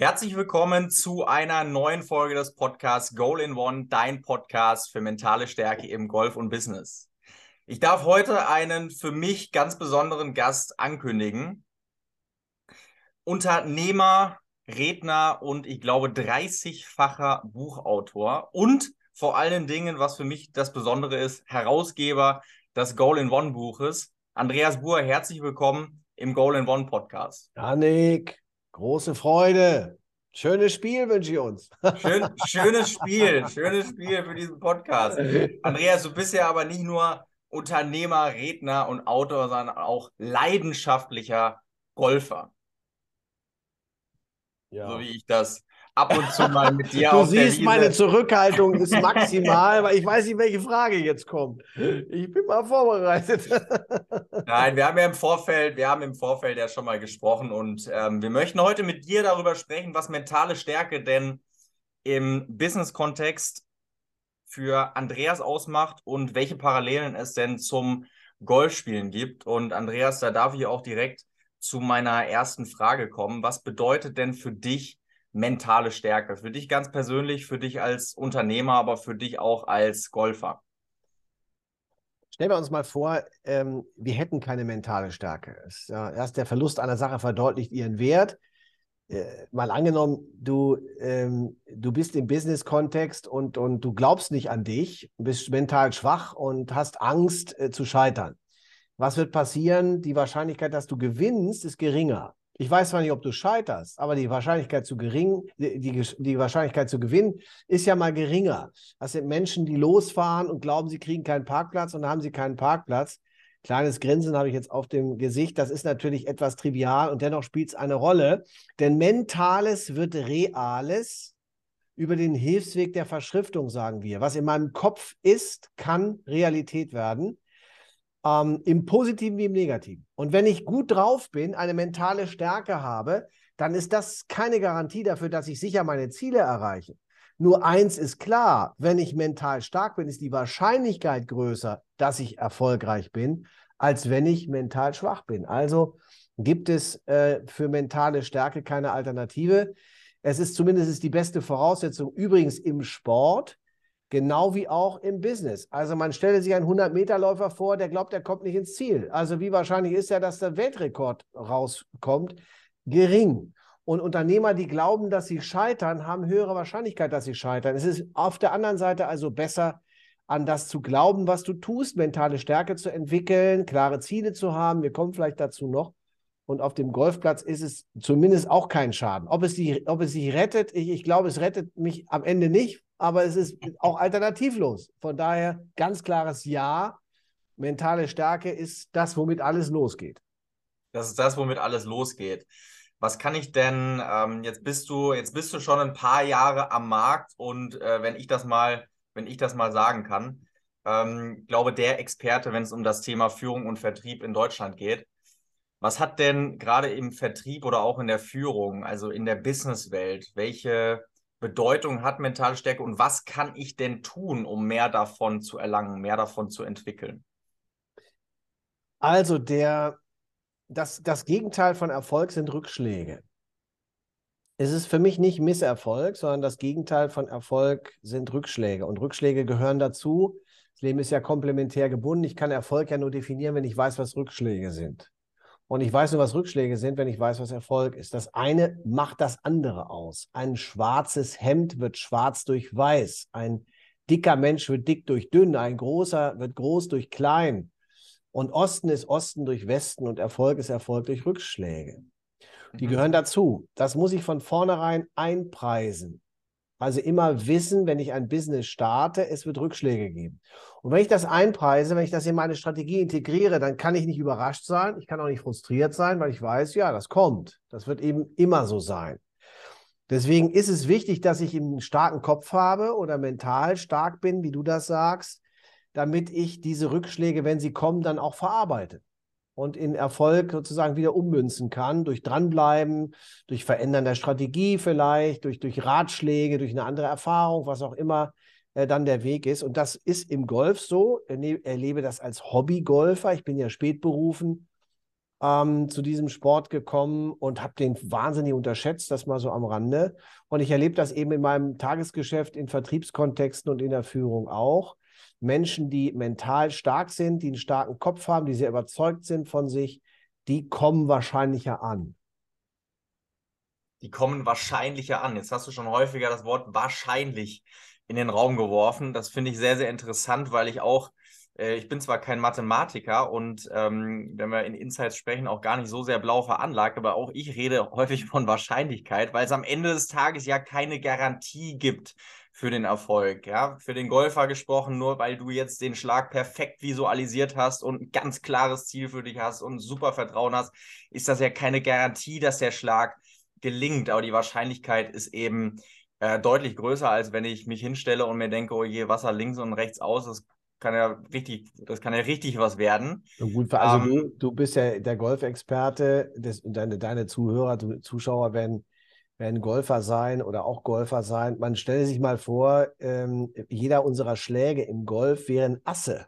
Herzlich willkommen zu einer neuen Folge des Podcasts Goal in One, dein Podcast für mentale Stärke im Golf und Business. Ich darf heute einen für mich ganz besonderen Gast ankündigen. Unternehmer, Redner und ich glaube 30-facher Buchautor und vor allen Dingen, was für mich das Besondere ist, Herausgeber des Goal in One Buches. Andreas Buhr, herzlich willkommen im Goal in One Podcast. Janik, Große Freude. Schönes Spiel wünsche ich uns. Schön, schönes Spiel, schönes Spiel für diesen Podcast. Andreas, du bist ja aber nicht nur Unternehmer, Redner und Autor, sondern auch leidenschaftlicher Golfer. Ja. So wie ich das ab und zu mal mit dir Du siehst, meine Zurückhaltung ist maximal, weil ich weiß nicht, welche Frage jetzt kommt. Ich bin mal vorbereitet. Nein, wir haben ja im Vorfeld, wir haben im Vorfeld ja schon mal gesprochen und ähm, wir möchten heute mit dir darüber sprechen, was mentale Stärke denn im Business-Kontext für Andreas ausmacht und welche Parallelen es denn zum Golfspielen gibt. Und Andreas, da darf ich auch direkt zu meiner ersten Frage kommen. Was bedeutet denn für dich mentale Stärke? Für dich ganz persönlich, für dich als Unternehmer, aber für dich auch als Golfer? Stellen wir uns mal vor, ähm, wir hätten keine mentale Stärke. Es, äh, erst der Verlust einer Sache verdeutlicht ihren Wert. Äh, mal angenommen, du, ähm, du bist im Business-Kontext und, und du glaubst nicht an dich, bist mental schwach und hast Angst äh, zu scheitern. Was wird passieren? Die Wahrscheinlichkeit, dass du gewinnst, ist geringer. Ich weiß zwar nicht, ob du scheiterst, aber die Wahrscheinlichkeit zu gering, die, die, Wahrscheinlichkeit zu gewinnen ist ja mal geringer. Das sind Menschen, die losfahren und glauben, sie kriegen keinen Parkplatz und dann haben sie keinen Parkplatz. Kleines Grinsen habe ich jetzt auf dem Gesicht. Das ist natürlich etwas trivial und dennoch spielt es eine Rolle. Denn Mentales wird Reales über den Hilfsweg der Verschriftung, sagen wir. Was in meinem Kopf ist, kann Realität werden ähm, im Positiven wie im Negativen. Und wenn ich gut drauf bin, eine mentale Stärke habe, dann ist das keine Garantie dafür, dass ich sicher meine Ziele erreiche. Nur eins ist klar, wenn ich mental stark bin, ist die Wahrscheinlichkeit größer, dass ich erfolgreich bin, als wenn ich mental schwach bin. Also gibt es äh, für mentale Stärke keine Alternative. Es ist zumindest die beste Voraussetzung. Übrigens im Sport Genau wie auch im Business. Also man stelle sich einen 100-Meter-Läufer vor, der glaubt, er kommt nicht ins Ziel. Also wie wahrscheinlich ist ja, dass der Weltrekord rauskommt? Gering. Und Unternehmer, die glauben, dass sie scheitern, haben höhere Wahrscheinlichkeit, dass sie scheitern. Es ist auf der anderen Seite also besser, an das zu glauben, was du tust, mentale Stärke zu entwickeln, klare Ziele zu haben. Wir kommen vielleicht dazu noch. Und auf dem Golfplatz ist es zumindest auch kein Schaden. Ob es, sich rettet, ich, ich glaube, es rettet mich am Ende nicht, aber es ist auch alternativlos. Von daher ganz klares Ja. Mentale Stärke ist das, womit alles losgeht. Das ist das, womit alles losgeht. Was kann ich denn, ähm, jetzt bist du, jetzt bist du schon ein paar Jahre am Markt und äh, wenn ich das mal, wenn ich das mal sagen kann, ähm, glaube der Experte, wenn es um das Thema Führung und Vertrieb in Deutschland geht. Was hat denn gerade im Vertrieb oder auch in der Führung, also in der Businesswelt, welche Bedeutung hat mentale Stärke und was kann ich denn tun, um mehr davon zu erlangen, mehr davon zu entwickeln? Also der, das, das Gegenteil von Erfolg sind Rückschläge. Es ist für mich nicht Misserfolg, sondern das Gegenteil von Erfolg sind Rückschläge. Und Rückschläge gehören dazu. Das Leben ist ja komplementär gebunden. Ich kann Erfolg ja nur definieren, wenn ich weiß, was Rückschläge sind. Und ich weiß nur, was Rückschläge sind, wenn ich weiß, was Erfolg ist. Das eine macht das andere aus. Ein schwarzes Hemd wird schwarz durch weiß. Ein dicker Mensch wird dick durch dünn. Ein großer wird groß durch klein. Und Osten ist Osten durch Westen und Erfolg ist Erfolg durch Rückschläge. Die mhm. gehören dazu. Das muss ich von vornherein einpreisen. Also immer wissen, wenn ich ein Business starte, es wird Rückschläge geben. Und wenn ich das einpreise, wenn ich das in meine Strategie integriere, dann kann ich nicht überrascht sein, ich kann auch nicht frustriert sein, weil ich weiß, ja, das kommt. Das wird eben immer so sein. Deswegen ist es wichtig, dass ich einen starken Kopf habe oder mental stark bin, wie du das sagst, damit ich diese Rückschläge, wenn sie kommen, dann auch verarbeite und in Erfolg sozusagen wieder ummünzen kann, durch Dranbleiben, durch Verändern der Strategie vielleicht, durch, durch Ratschläge, durch eine andere Erfahrung, was auch immer äh, dann der Weg ist. Und das ist im Golf so. Ich erlebe das als Hobbygolfer. Ich bin ja spät berufen. ähm, zu diesem Sport gekommen und habe den wahnsinnig unterschätzt, das mal so am Rande. Und ich erlebe das eben in meinem Tagesgeschäft, in Vertriebskontexten und in der Führung auch. Menschen, die mental stark sind, die einen starken Kopf haben, die sehr überzeugt sind von sich, die kommen wahrscheinlicher an. Die kommen wahrscheinlicher an. Jetzt hast du schon häufiger das Wort wahrscheinlich in den Raum geworfen. Das finde ich sehr, sehr interessant, weil ich auch äh, ich bin zwar kein Mathematiker und ähm, wenn wir in Insights sprechen, auch gar nicht so sehr blau veranlagt, aber auch ich rede häufig von Wahrscheinlichkeit, weil es am Ende des Tages ja keine Garantie gibt für den Erfolg. Ja, für den Golfer gesprochen, nur weil du jetzt den Schlag perfekt visualisiert hast und ein ganz klares Ziel für dich hast und super Vertrauen hast, ist das ja keine Garantie, dass der Schlag gelingt. Aber die Wahrscheinlichkeit ist eben äh, deutlich größer, als wenn ich mich hinstelle und mir denke, oh je, Wasser links und rechts aus, das kann ja richtig, das kann ja richtig was werden. Gut, also ähm, du, du bist ja der Golfexperte, deine, deine Zuhörer, Zuschauer werden, werden Golfer sein oder auch Golfer sein. Man stelle sich mal vor, ähm, jeder unserer Schläge im Golf wären Asse.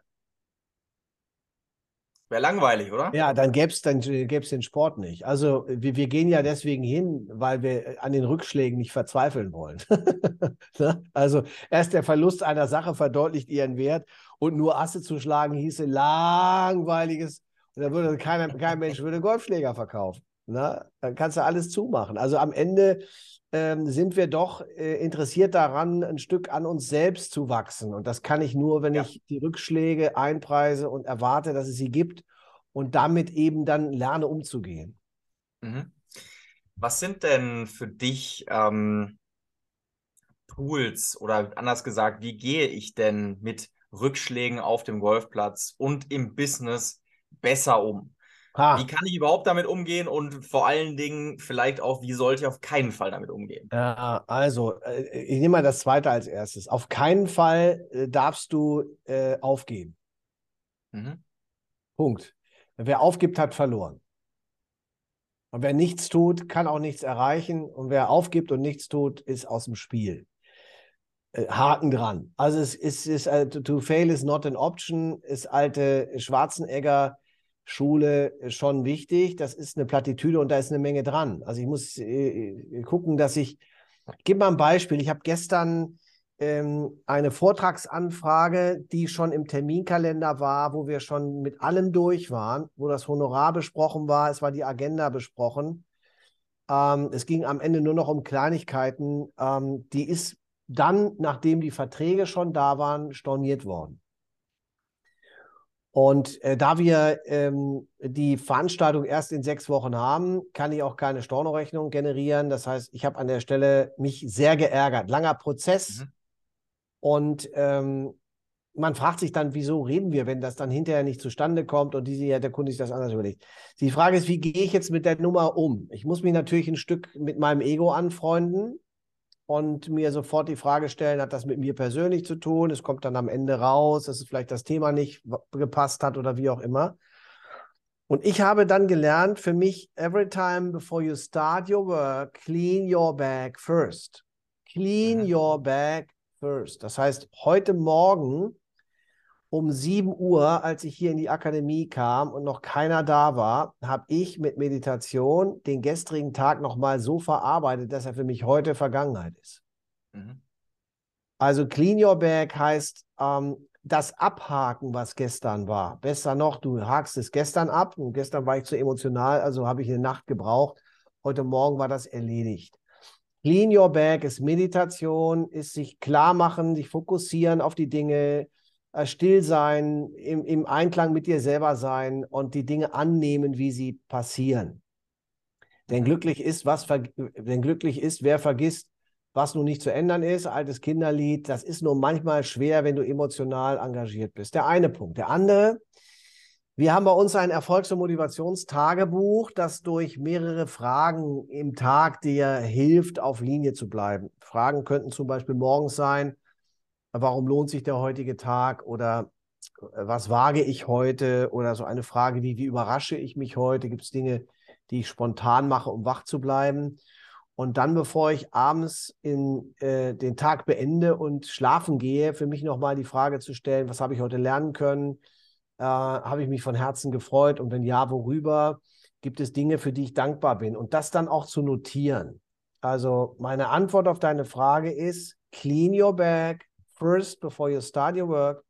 Wäre langweilig, oder? Ja, dann gäbe es dann gäb's den Sport nicht. Also wir, wir gehen ja deswegen hin, weil wir an den Rückschlägen nicht verzweifeln wollen. Ne? also erst der Verlust einer Sache verdeutlicht ihren Wert und nur Asse zu schlagen hieße langweiliges. Und da würde keiner, kein Mensch würde Golfschläger verkaufen. Ne? Dann kannst du alles zumachen. Also am Ende ähm, sind wir doch äh, interessiert daran, ein Stück an uns selbst zu wachsen. Und das kann ich nur, wenn ja. ich die Rückschläge einpreise und erwarte, dass es sie gibt und damit eben dann lerne umzugehen. Mhm. Was sind denn für dich ähm, Tools oder anders gesagt, wie gehe ich denn mit Rückschlägen auf dem Golfplatz und im Business besser um? Ha. Wie kann ich überhaupt damit umgehen und vor allen Dingen vielleicht auch, wie sollte ich auf keinen Fall damit umgehen? Ja, also, äh, ich nehme mal das zweite als erstes. Auf keinen Fall äh, darfst du äh, aufgeben. Mhm. Punkt. Wer aufgibt, hat verloren. Und wer nichts tut, kann auch nichts erreichen. Und wer aufgibt und nichts tut, ist aus dem Spiel. Äh, Haken dran. Also es ist, ist to fail is not an option, ist alte Schwarzenegger Schule schon wichtig. Das ist eine Plattitüde und da ist eine Menge dran. Also ich muss äh, äh gucken, dass ich, ich gebe mal ein Beispiel. Ich habe gestern ähm, eine Vortragsanfrage, die schon im Terminkalender war, wo wir schon mit allem durch waren, wo das Honorar besprochen war, es war die Agenda besprochen. Ähm, es ging am Ende nur noch um Kleinigkeiten. Ähm, die ist dann, nachdem die Verträge schon da waren, storniert worden. Und äh, da wir ähm, die Veranstaltung erst in sechs Wochen haben, kann ich auch keine Stornorechnung generieren. Das heißt, ich habe an der Stelle mich sehr geärgert. Langer Prozess. Mhm. Und ähm, man fragt sich dann, wieso reden wir, wenn das dann hinterher nicht zustande kommt und diese, ja, der Kunde sich das anders überlegt. Die Frage ist, wie gehe ich jetzt mit der Nummer um? Ich muss mich natürlich ein Stück mit meinem Ego anfreunden und mir sofort die Frage stellen, hat das mit mir persönlich zu tun? Es kommt dann am Ende raus, dass es vielleicht das Thema nicht gepasst hat oder wie auch immer. Und ich habe dann gelernt, für mich, every time before you start your work, clean your bag first. Clean mhm. your bag first. Das heißt, heute Morgen um 7 Uhr, als ich hier in die Akademie kam und noch keiner da war, habe ich mit Meditation den gestrigen Tag nochmal so verarbeitet, dass er für mich heute Vergangenheit ist. Mhm. Also Clean Your Bag heißt ähm, das Abhaken, was gestern war. Besser noch, du hakst es gestern ab und gestern war ich zu emotional, also habe ich eine Nacht gebraucht. Heute Morgen war das erledigt. Clean Your Bag ist Meditation, ist sich klar machen, sich fokussieren auf die Dinge, still sein, im, im Einklang mit dir selber sein und die Dinge annehmen, wie sie passieren. Denn glücklich ist, was denn glücklich ist, wer vergisst, was nun nicht zu ändern ist. Altes Kinderlied, das ist nur manchmal schwer, wenn du emotional engagiert bist. Der eine Punkt. Der andere, wir haben bei uns ein Erfolgs- und Motivationstagebuch, das durch mehrere Fragen im Tag dir hilft, auf Linie zu bleiben. Fragen könnten zum Beispiel morgens sein, warum lohnt sich der heutige Tag oder äh, was wage ich heute oder so eine Frage wie, wie überrasche ich mich heute? Gibt es Dinge, die ich spontan mache, um wach zu bleiben? Und dann, bevor ich abends in, äh, den Tag beende und schlafen gehe, für mich nochmal die Frage zu stellen, was habe ich heute lernen können? Äh, habe ich mich von Herzen gefreut und wenn ja, worüber? Gibt es Dinge, für die ich dankbar bin? Und das dann auch zu notieren. Also meine Antwort auf deine Frage ist, clean your bag first before you start your work.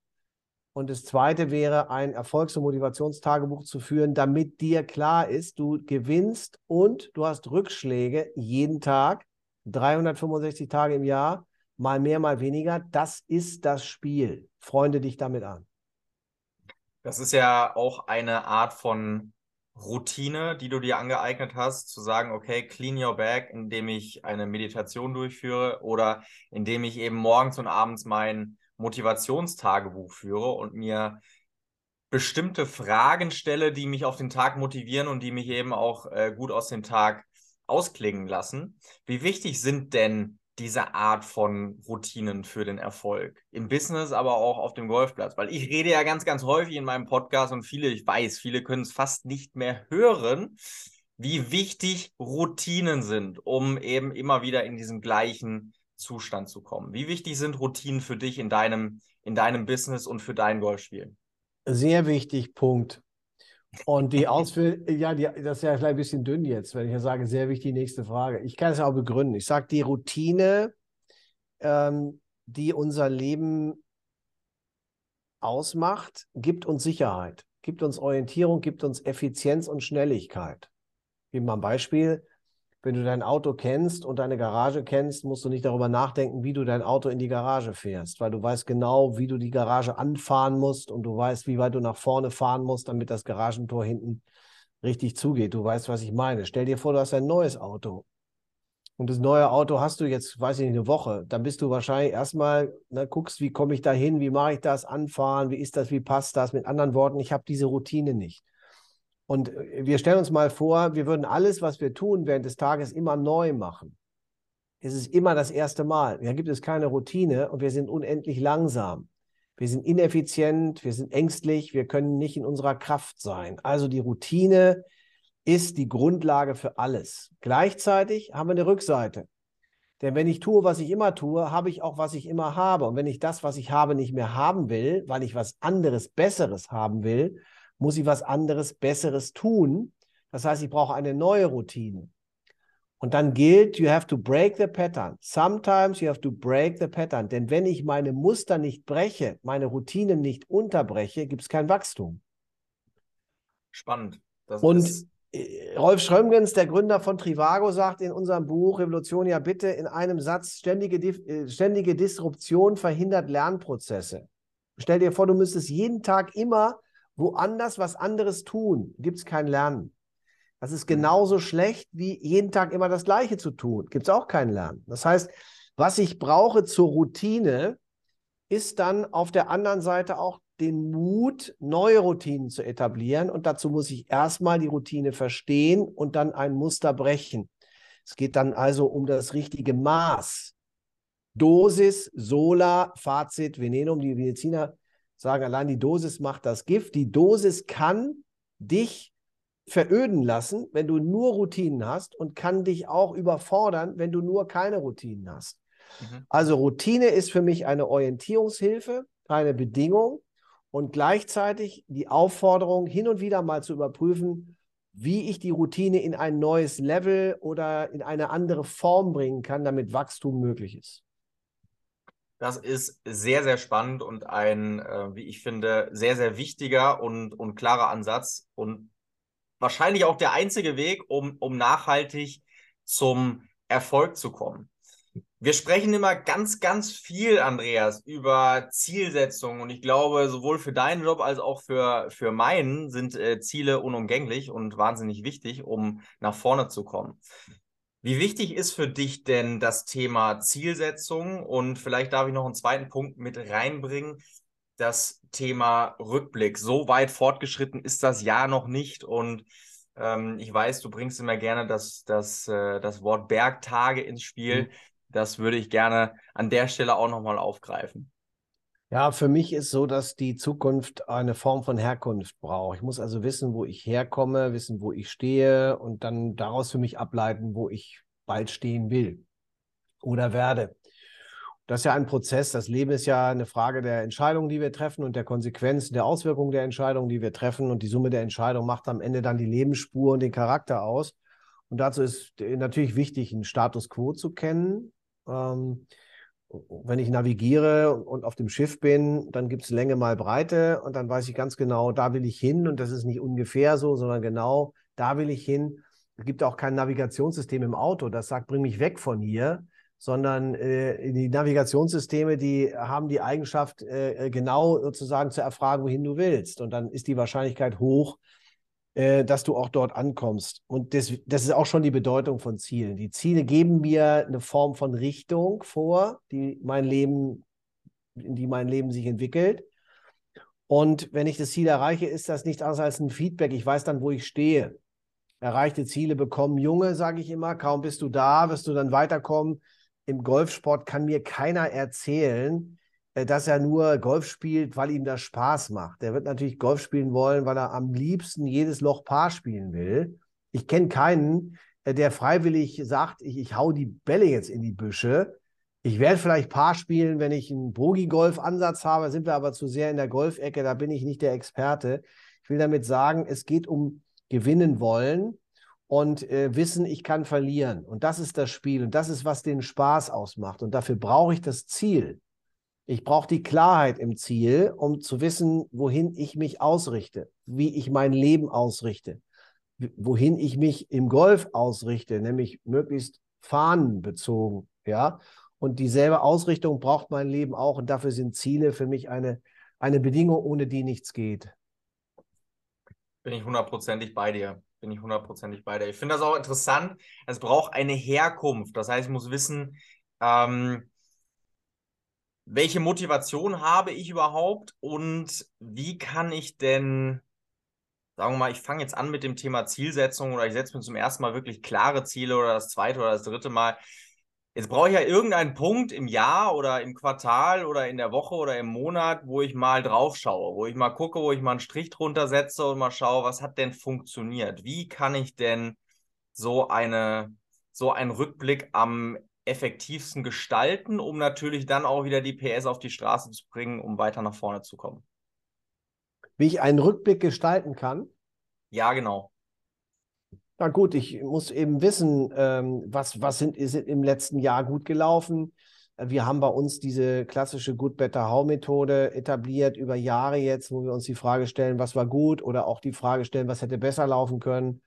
Und das zweite wäre, ein Erfolgs- und Motivationstagebuch zu führen, damit dir klar ist, du gewinnst und du hast Rückschläge jeden Tag, 365 Tage im Jahr, mal mehr, mal weniger. Das ist das Spiel. Freunde dich damit an. Das ist ja auch eine Art von Routine, die du dir angeeignet hast, zu sagen, okay, clean your bag, indem ich eine Meditation durchführe oder indem ich eben morgens und abends mein Motivationstagebuch führe und mir bestimmte Fragen stelle, die mich auf den Tag motivieren und die mich eben auch äh, gut aus dem Tag ausklingen lassen. Wie wichtig sind denn diese Art von Routinen für den Erfolg im Business, aber auch auf dem Golfplatz? Weil ich rede ja ganz, ganz häufig in meinem Podcast und viele, ich weiß, viele können es fast nicht mehr hören, wie wichtig Routinen sind, um eben immer wieder in diesen gleichen Zustand zu kommen. Wie wichtig sind Routinen für dich in deinem, in deinem Business und für dein Golfspielen? Sehr wichtig, Punkt. Und die Ausführung, ja, die, das ist ja vielleicht ein bisschen dünn jetzt, wenn ich ja sage, sehr wichtig, nächste Frage. Ich kann es ja auch begründen. Ich sage, die Routine, ähm, die unser Leben ausmacht, gibt uns Sicherheit, gibt uns Orientierung, gibt uns Effizienz und Schnelligkeit. Gebe mal ein Beispiel. Wenn du dein Auto kennst und deine Garage kennst, musst du nicht darüber nachdenken, wie du dein Auto in die Garage fährst, weil du weißt genau, wie du die Garage anfahren musst und du weißt, wie weit du nach vorne fahren musst, damit das Garagentor hinten richtig zugeht. Du weißt, was ich meine. Stell dir vor, du hast ein neues Auto. Und das neue Auto hast du jetzt, weiß ich nicht, eine Woche. Dann bist du wahrscheinlich erstmal, ne, guckst, wie komme ich da hin, wie mache ich das, anfahren, wie ist das, wie passt das. Mit anderen Worten, ich habe diese Routine nicht. Und äh, wir stellen uns mal vor, wir würden alles, was wir tun während des Tages, immer neu machen. Es ist immer das erste Mal. Da gibt es keine Routine und wir sind unendlich langsam. Wir sind ineffizient, wir sind ängstlich, wir können nicht in unserer Kraft sein. Also die Routine ist die Grundlage für alles. Gleichzeitig haben wir eine Rückseite. Denn wenn ich tue, was ich immer tue, habe ich auch, was ich immer habe. Und wenn ich das, was ich habe, nicht mehr haben will, weil ich was anderes, Besseres haben will, muss ich was anderes, Besseres tun. Das heißt, ich brauche eine neue Routine. Und dann gilt, you have to break the pattern. Sometimes you have to break the pattern. Denn wenn ich meine Muster nicht breche, meine Routinen nicht unterbreche, gibt es kein Wachstum. Spannend. Das Und äh, Rolf Schrömgens, der Gründer von Trivago, sagt in unserem Buch Revolution ja bitte in einem Satz, ständige, äh, ständige Disruption verhindert Lernprozesse. Stell dir vor, du müsstest jeden Tag immer woanders was anderes tun, gibt es kein Lernen. Das ist mhm. genauso schlecht, wie jeden Tag immer das Gleiche zu tun. Gibt es auch kein Lernen. Das heißt, was ich brauche zur Routine, ist dann auf der anderen Seite auch den Mut, neue Routinen zu etablieren. Und dazu muss ich erstmal die Routine verstehen und dann ein Muster brechen. Es geht dann also um das richtige Maß. Dosis, Sola, Fazit, Venenum. Die Mediziner sagen, allein die Dosis macht das Gift. Die Dosis kann dich veröden lassen, wenn du nur Routinen hast und kann dich auch überfordern, wenn du nur keine Routinen hast. Mhm. Also Routine ist für mich eine Orientierungshilfe, eine Bedingung und gleichzeitig die Aufforderung, hin und wieder mal zu überprüfen, wie ich die Routine in ein neues Level oder in eine andere Form bringen kann, damit Wachstum möglich ist. Das ist sehr, sehr spannend und ein, äh, wie ich finde, sehr, sehr wichtiger und, und klarer Ansatz und wahrscheinlich auch der einzige Weg, um, um nachhaltig zum Erfolg zu kommen. Wir sprechen immer ganz, ganz viel, Andreas, über Zielsetzungen und ich glaube, sowohl für deinen Job als auch für, für meinen sind äh, Ziele unumgänglich und wahnsinnig wichtig, um nach vorne zu kommen. Wie wichtig ist für dich denn das Thema Zielsetzung? Und vielleicht darf ich noch einen zweiten Punkt mit reinbringen. Das Thema Rückblick. So weit fortgeschritten ist das Jahr noch nicht. Und ähm, ich weiß, du bringst immer gerne das, das, äh, das Wort Bergtage ins Spiel. Mhm. Das würde ich gerne an der Stelle auch nochmal aufgreifen. Ja, für mich ist so, dass die Zukunft eine Form von Herkunft braucht. Ich muss also wissen, wo ich herkomme, wissen, wo ich stehe und dann daraus für mich ableiten, wo ich bald stehen will oder werde. Das ist ja ein Prozess. Das Leben ist ja eine Frage der Entscheidungen, die wir treffen und der Konsequenzen, der Auswirkungen der Entscheidungen, die wir treffen. Und die Summe der Entscheidungen macht am Ende dann die Lebensspur und den Charakter aus. Und dazu ist natürlich wichtig, einen Status quo zu kennen. Ähm, wenn ich navigiere und auf dem Schiff bin, dann gibt es Länge mal Breite und dann weiß ich ganz genau, da will ich hin und das ist nicht ungefähr so, sondern genau, da will ich hin. Es gibt auch kein Navigationssystem im Auto, das sagt, bring mich weg von hier, sondern äh, die Navigationssysteme, die haben die Eigenschaft, äh, genau sozusagen zu erfragen, wohin du willst. Und dann ist die Wahrscheinlichkeit hoch, äh, dass du auch dort ankommst. Und das, das ist auch schon die Bedeutung von Zielen. Die Ziele geben mir eine Form von Richtung vor, die mein Leben, in die mein Leben sich entwickelt. Und wenn ich das Ziel erreiche, ist das nichts anderes als ein Feedback. Ich weiß dann, wo ich stehe. Erreichte Ziele bekommen Junge, sage ich immer. Kaum bist du da, wirst du dann weiterkommen. Im Golfsport kann mir keiner erzählen, äh, dass er nur Golf spielt, weil ihm das Spaß macht. Der wird natürlich Golf spielen wollen, weil er am liebsten jedes Loch Paar spielen will. Ich kenne keinen, äh, der freiwillig sagt, ich, ich hau die Bälle jetzt in die Büsche. Ich werde vielleicht Paar spielen, wenn ich einen Bogi-Golf-Ansatz habe, sind wir aber zu sehr in der Golfecke, da bin ich nicht der Experte. Ich will damit sagen, es geht um gewinnen wollen und äh, wissen, ich kann verlieren. Und das ist das Spiel und das ist, was den Spaß ausmacht. Und dafür brauche ich das Ziel. Ich brauche die Klarheit im Ziel, um zu wissen, wohin ich mich ausrichte, wie ich mein Leben ausrichte, wohin ich mich im Golf ausrichte, nämlich möglichst fahnenbezogen, ja. Und dieselbe Ausrichtung braucht mein Leben auch. Und dafür sind Ziele für mich eine, eine Bedingung, ohne die nichts geht. Bin ich hundertprozentig bei dir. Bin ich hundertprozentig bei dir. Ich finde das auch interessant. Es braucht eine Herkunft. Das heißt, ich muss wissen, ähm, welche Motivation habe ich überhaupt und wie kann ich denn, sagen wir mal, ich fange jetzt an mit dem Thema Zielsetzung oder ich setze mir zum ersten Mal wirklich klare Ziele oder das zweite oder das dritte Mal. Jetzt brauche ich ja irgendeinen Punkt im Jahr oder im Quartal oder in der Woche oder im Monat, wo ich mal drauf schaue, wo ich mal gucke, wo ich mal einen Strich drunter setze und mal schaue, was hat denn funktioniert? Wie kann ich denn so eine, so einen Rückblick am effektivsten gestalten, um natürlich dann auch wieder die PS auf die Straße zu bringen, um weiter nach vorne zu kommen. Wie ich einen Rückblick gestalten kann? Ja, genau. Na gut, ich muss eben wissen, ähm, was, was sind, ist im letzten Jahr gut gelaufen. Wir haben bei uns diese klassische Good, Better, How-Methode etabliert über Jahre jetzt, wo wir uns die Frage stellen, was war gut oder auch die Frage stellen, was hätte besser laufen können.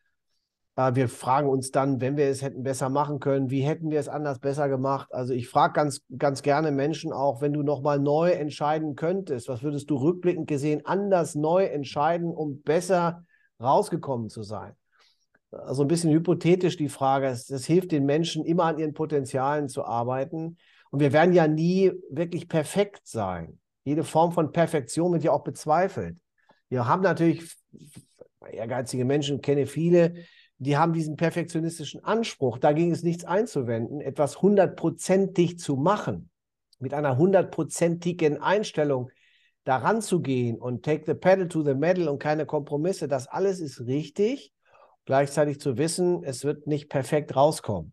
Äh, wir fragen uns dann, wenn wir es hätten besser machen können, wie hätten wir es anders besser gemacht? Also ich frage ganz, ganz gerne Menschen auch, wenn du nochmal neu entscheiden könntest, was würdest du rückblickend gesehen anders neu entscheiden, um besser rausgekommen zu sein? Also ein bisschen hypothetisch die Frage, es, das hilft den Menschen immer an ihren Potenzialen zu arbeiten. Und wir werden ja nie wirklich perfekt sein. Jede Form von Perfektion wird ja auch bezweifelt. Wir haben natürlich ehrgeizige Menschen, kenne viele, die haben diesen perfektionistischen Anspruch. Dagegen ist nichts einzuwenden, etwas hundertprozentig zu machen, mit einer hundertprozentigen Einstellung daran zu gehen und take the pedal to the metal und keine Kompromisse. Das alles ist richtig. Gleichzeitig zu wissen, es wird nicht perfekt rauskommen.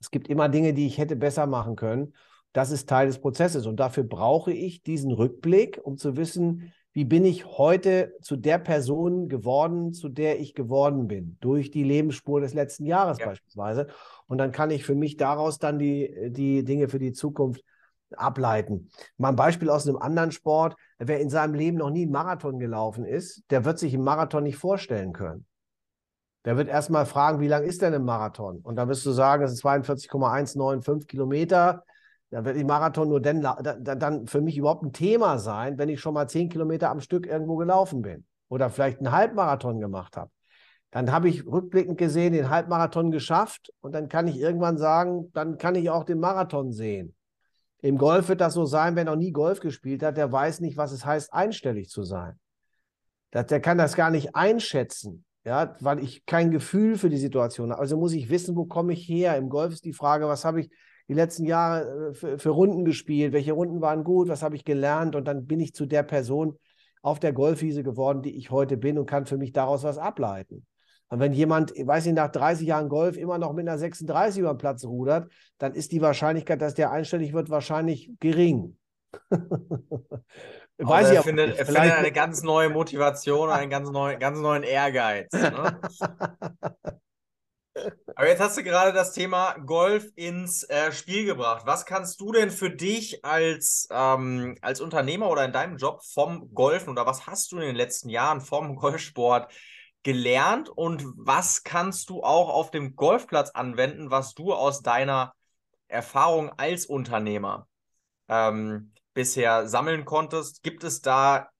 Es gibt immer Dinge, die ich hätte besser machen können. Das ist Teil des Prozesses und dafür brauche ich diesen Rückblick, um zu wissen, wie bin ich heute zu der Person geworden, zu der ich geworden bin, durch die Lebensspur des letzten Jahres ja. beispielsweise. Und dann kann ich für mich daraus dann die, die Dinge für die Zukunft ableiten. Mal ein Beispiel aus einem anderen Sport. Wer in seinem Leben noch nie einen Marathon gelaufen ist, der wird sich im Marathon nicht vorstellen können. Der wird erstmal fragen, wie lang ist denn ein Marathon? Und dann wirst du sagen, es ist 42,195 Kilometer. Da wird die Marathon nur dann, dann für mich überhaupt ein Thema sein, wenn ich schon mal zehn Kilometer am Stück irgendwo gelaufen bin oder vielleicht einen Halbmarathon gemacht habe. Dann habe ich rückblickend gesehen den Halbmarathon geschafft und dann kann ich irgendwann sagen, dann kann ich auch den Marathon sehen. Im Golf wird das so sein, wer noch nie Golf gespielt hat, der weiß nicht, was es heißt, einstellig zu sein. Der kann das gar nicht einschätzen, ja, weil ich kein Gefühl für die Situation habe. Also muss ich wissen, wo komme ich her? Im Golf ist die Frage, was habe ich die letzten Jahre äh, für, für Runden gespielt, welche Runden waren gut, was habe ich gelernt und dann bin ich zu der Person auf der Golfwiese geworden, die ich heute bin und kann für mich daraus was ableiten. Und wenn jemand, weiß ich, nach 30 Jahren Golf immer noch mit einer 36 über den Platz rudert, dann ist die Wahrscheinlichkeit, dass der einstellig wird, wahrscheinlich gering. Weiß ich er findet, er findet eine ganz neue Motivation, einen ganz neuen, ganz neuen Ehrgeiz. Ne? Aber jetzt hast du gerade das Thema Golf ins äh, Spiel gebracht. Was kannst du denn für dich als, ähm, als Unternehmer oder in deinem Job vom Golfen oder was hast du in den letzten Jahren vom Golfsport gelernt und was kannst du auch auf dem Golfplatz anwenden, was du aus deiner Erfahrung als Unternehmer ähm, bisher sammeln konntest? Gibt es da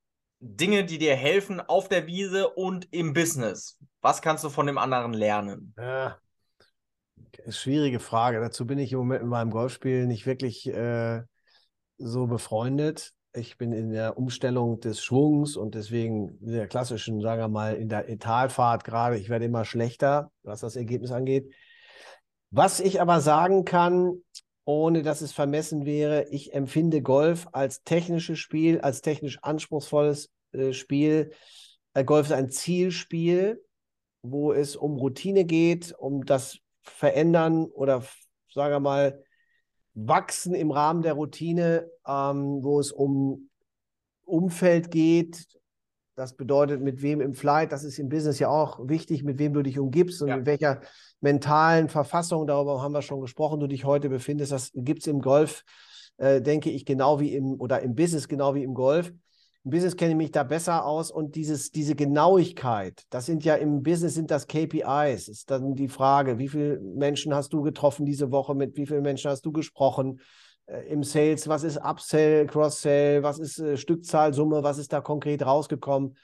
Dinge, die dir helfen auf der Wiese und im Business? Was kannst du von dem anderen lernen? Ja, schwierige Frage. Dazu bin ich im Moment mit meinem Golfspiel nicht wirklich äh, so befreundet. Ich bin in der Umstellung des Schwungs und deswegen in der klassischen, sagen wir mal, in der Etalfahrt gerade. Ich werde immer schlechter, was das Ergebnis angeht. Was ich aber sagen kann, ohne dass es vermessen wäre, ich empfinde Golf als technisches Spiel, als technisch anspruchsvolles äh, Spiel. Äh, Golf ist ein Zielspiel, wo es um Routine geht, um das Verändern oder, sagen wir mal, Wachsen im Rahmen der Routine, ähm, wo es um Umfeld geht. Das bedeutet, mit wem im Flight, das ist im Business ja auch wichtig, mit wem du dich umgibst und ja. in welcher mentalen Verfassung, darüber haben wir schon gesprochen, du dich heute befindest. Das gibt es im Golf, äh, denke ich, genau wie im, oder im Business genau wie im Golf. Im Business kenne ich mich da besser aus und dieses, diese Genauigkeit, das sind ja im Business sind das KPIs. Ist dann die Frage, wie viele Menschen hast du getroffen diese Woche, mit wie vielen Menschen hast du gesprochen? Äh, Im Sales, was ist Upsell, Cross-Sell, was ist äh, Stückzahlsumme, was ist da konkret rausgekommen?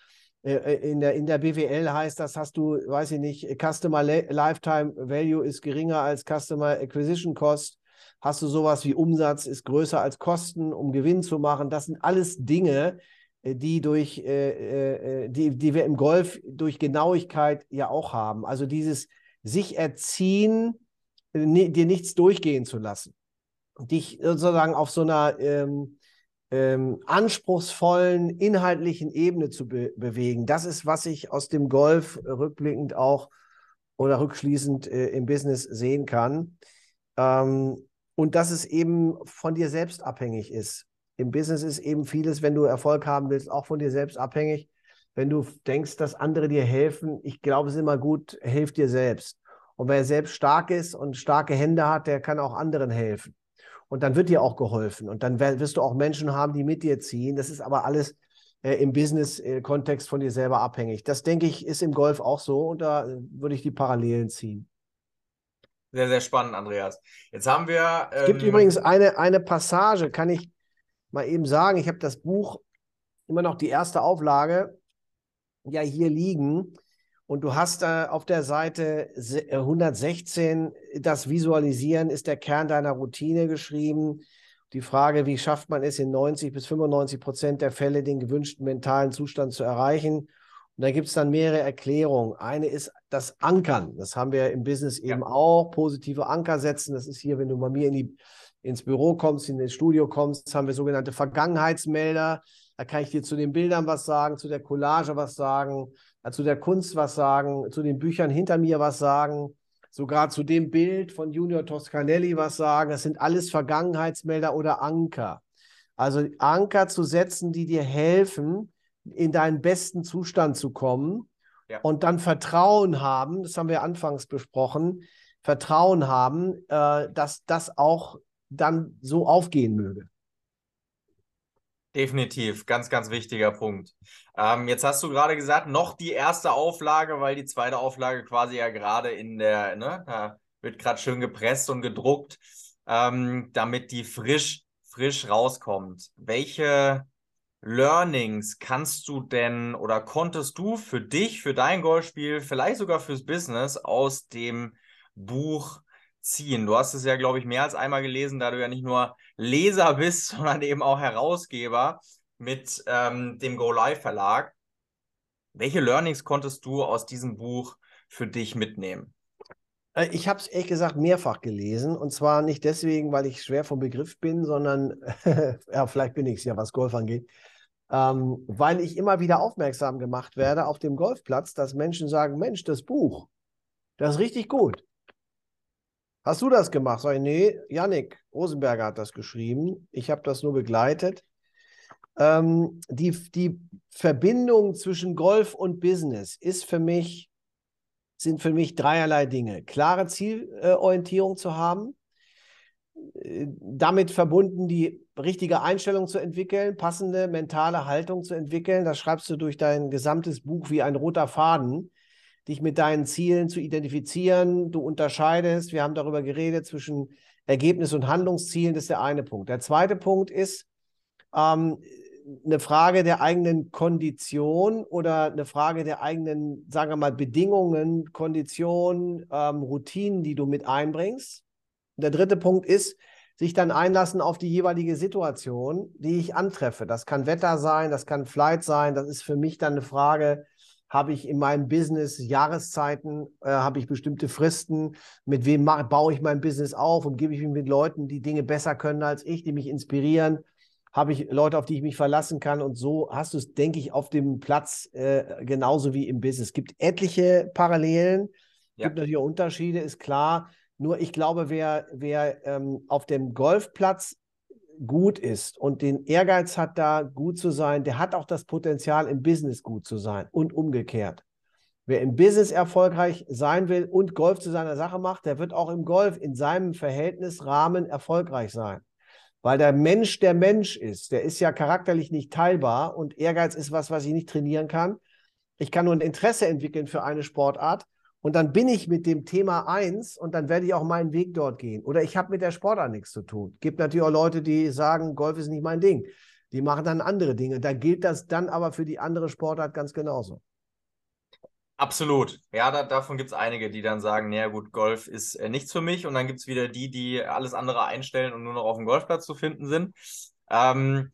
Äh, äh, in der, in der BWL heißt das, hast du, weiß ich nicht, Customer Lifetime Value ist geringer als Customer Acquisition Cost. Hast du sowas wie Umsatz ist größer als Kosten, um Gewinn zu machen? Das sind alles Dinge, äh, die durch, äh, die, die wir im Golf durch Genauigkeit ja auch haben. Also dieses sich erziehen, dir nichts durchgehen zu lassen. Dich sozusagen auf so einer ähm, ähm, anspruchsvollen, inhaltlichen Ebene zu be bewegen. Das ist, was ich aus dem Golf rückblickend auch oder rückschließend äh, im Business sehen kann. Ähm, und dass es eben von dir selbst abhängig ist im Business ist eben vieles, wenn du Erfolg haben willst, auch von dir selbst abhängig. Wenn du denkst, dass andere dir helfen, ich glaube, es ist immer gut, hilf dir selbst. Und wer selbst stark ist und starke Hände hat, der kann auch anderen helfen. Und dann wird dir auch geholfen. Und dann wirst du auch Menschen haben, die mit dir ziehen. Das ist aber alles äh, im Business-Kontext von dir selber abhängig. Das denke ich, ist im Golf auch so. Und da äh, würde ich die Parallelen ziehen. Sehr, sehr spannend, Andreas. Jetzt haben wir. Ähm... Es gibt ähm, übrigens eine, eine Passage, kann ich mal eben sagen, ich habe das Buch immer noch die erste Auflage ja hier liegen. Und du hast äh, auf der Seite 116 äh, das Visualisieren ist der Kern deiner Routine geschrieben. Die Frage, wie schafft man es in 90 bis 95 Prozent der Fälle, den gewünschten mentalen Zustand zu erreichen? Und da gibt es dann mehrere Erklärungen. Eine ist das Ankern. Das haben wir im Business eben ja. auch. Positive Anker setzen. Das ist hier, wenn du bei mir in die ins Büro kommst, in das Studio kommst, haben wir sogenannte Vergangenheitsmelder. Da kann ich dir zu den Bildern was sagen, zu der Collage was sagen, zu der Kunst was sagen, zu den Büchern hinter mir was sagen, sogar zu dem Bild von Junior Toscanelli was sagen. Das sind alles Vergangenheitsmelder oder Anker. Also Anker zu setzen, die dir helfen, in deinen besten Zustand zu kommen ja. und dann Vertrauen haben, das haben wir anfangs besprochen, Vertrauen haben, äh, dass das auch dann so aufgehen möge. Definitiv, ganz, ganz wichtiger Punkt. Ähm, jetzt hast du gerade gesagt, noch die erste Auflage, weil die zweite Auflage quasi ja gerade in der, ne, da wird gerade schön gepresst und gedruckt, ähm, damit die frisch, frisch rauskommt. Welche Learnings kannst du denn oder konntest du für dich, für dein Golfspiel, vielleicht sogar fürs Business aus dem Buch ziehen? Du hast es ja, glaube ich, mehr als einmal gelesen, da du ja nicht nur Leser bist, sondern eben auch Herausgeber mit ähm, dem Go Live Verlag. Welche Learnings konntest du aus diesem Buch für dich mitnehmen? Äh, ich habe es ehrlich gesagt mehrfach gelesen und zwar nicht deswegen, weil ich schwer vom Begriff bin, sondern ja, vielleicht bin ich es ja, was Golf angeht. ähm, weil ich immer wieder aufmerksam gemacht werde auf dem Golfplatz, dass Menschen sagen, Mensch, das Buch, das ist richtig gut. Hast du das gemacht? Sag ich, nee, Yannick Rosenberger hat das geschrieben. Ich habe das nur begleitet. Ähm, die, die Verbindung zwischen Golf und Business ist für mich, sind für mich dreierlei Dinge. Klare Zielorientierung zu haben, äh, damit verbunden die richtige Einstellung zu entwickeln, passende mentale Haltung zu entwickeln. Das schreibst du durch dein gesamtes Buch wie ein roter Faden, dich mit deinen Zielen zu identifizieren. Du unterscheidest, wir haben darüber geredet, zwischen Ergebnis und Handlungszielen. Das ist der eine Punkt. Der zweite Punkt ist, ähm, eine Frage der eigenen Kondition oder eine Frage der eigenen, sagen wir mal, Bedingungen, Konditionen, ähm, Routinen, die du mit einbringst. Und der dritte Punkt ist, sich dann einlassen auf die jeweilige Situation, die ich antreffe. Das kann Wetter sein, das kann Flight sein. Das ist für mich dann eine Frage, habe ich in meinem Business Jahreszeiten, äh, habe ich bestimmte Fristen, mit wem baue ich mein Business auf und gebe ich mich mit Leuten, die Dinge besser können als ich, die mich inspirieren habe ich Leute, auf die ich mich verlassen kann. Und so hast du es, denke ich, auf dem Platz äh, genauso wie im Business. Es gibt etliche Parallelen, ja. gibt natürlich auch Unterschiede, ist klar. Nur ich glaube, wer, wer ähm, auf dem Golfplatz gut ist und den Ehrgeiz hat, da gut zu sein, der hat auch das Potenzial, im Business gut zu sein und umgekehrt. Wer im Business erfolgreich sein will und Golf zu seiner Sache macht, der wird auch im Golf in seinem Verhältnisrahmen erfolgreich sein weil der Mensch der Mensch ist. Der ist ja charakterlich nicht teilbar und Ehrgeiz ist was, was ich nicht trainieren kann. Ich kann nur ein Interesse entwickeln für eine Sportart und dann bin ich mit dem Thema eins und dann werde ich auch meinen Weg dort gehen. Oder ich habe mit der Sportart nichts zu tun. Gibt natürlich auch Leute, die sagen, Golf ist nicht mein Ding. Die machen dann andere Dinge. Da gilt das dann aber für die andere Sportart ganz genauso. Absolut. Ja, da, davon gibt es einige, die dann sagen, naja gut, Golf ist äh, nichts für mich. Und dann gibt es wieder die, die alles andere einstellen und nur noch auf dem Golfplatz zu finden sind. Ähm,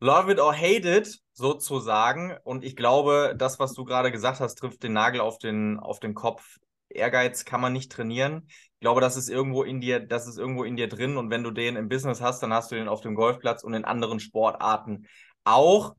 love it or hate it, sozusagen. Und ich glaube, das, was du gerade gesagt hast, trifft den Nagel auf den, auf den Kopf. Ehrgeiz kann man nicht trainieren. Ich glaube, das ist irgendwo in dir, das ist irgendwo in dir drin. Und wenn du den im Business hast, dann hast du den auf dem Golfplatz und in anderen Sportarten auch.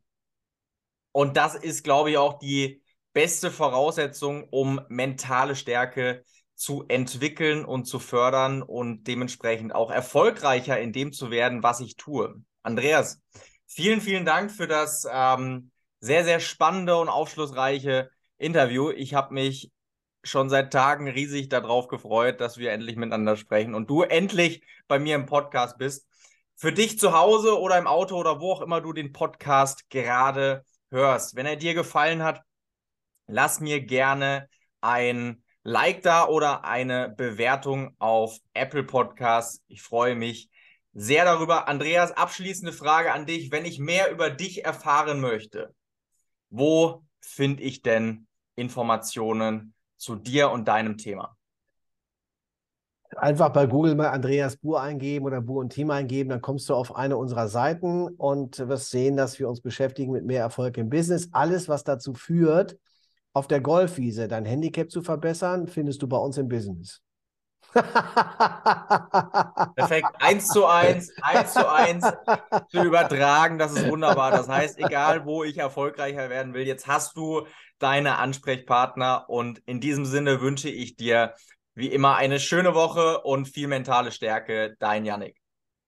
Und das ist, glaube ich, auch die, beste Voraussetzung, um mentale Stärke zu entwickeln und zu fördern und dementsprechend auch erfolgreicher in dem zu werden, was ich tue. Andreas, vielen, vielen Dank für das ähm, sehr, sehr spannende und aufschlussreiche Interview. Ich habe mich schon seit Tagen riesig darauf gefreut, dass wir endlich miteinander sprechen und du endlich bei mir im Podcast bist. Für dich zu Hause oder im Auto oder wo auch immer du den Podcast gerade hörst. Wenn er dir gefallen hat, lass mir gerne ein Like da oder eine Bewertung auf Apple Podcasts. Ich freue mich sehr darüber. Andreas, abschließende Frage an dich. Wenn ich mehr über dich erfahren möchte, wo finde ich denn Informationen zu dir und deinem Thema? Einfach bei Google mal Andreas Buhr eingeben oder Buhr und Team eingeben, dann kommst du auf eine unserer Seiten und wirst sehen, dass wir uns beschäftigen mit mehr Erfolg im Business. Alles, was dazu führt, auf der Golfwiese dein Handicap zu verbessern, findest du bei uns im Business. Perfekt. Eins zu eins, eins zu eins zu übertragen, das ist wunderbar. Das heißt, egal wo ich erfolgreicher werden will, jetzt hast du deine Ansprechpartner und in diesem Sinne wünsche ich dir wie immer eine schöne Woche und viel mentale Stärke. Dein Yannick.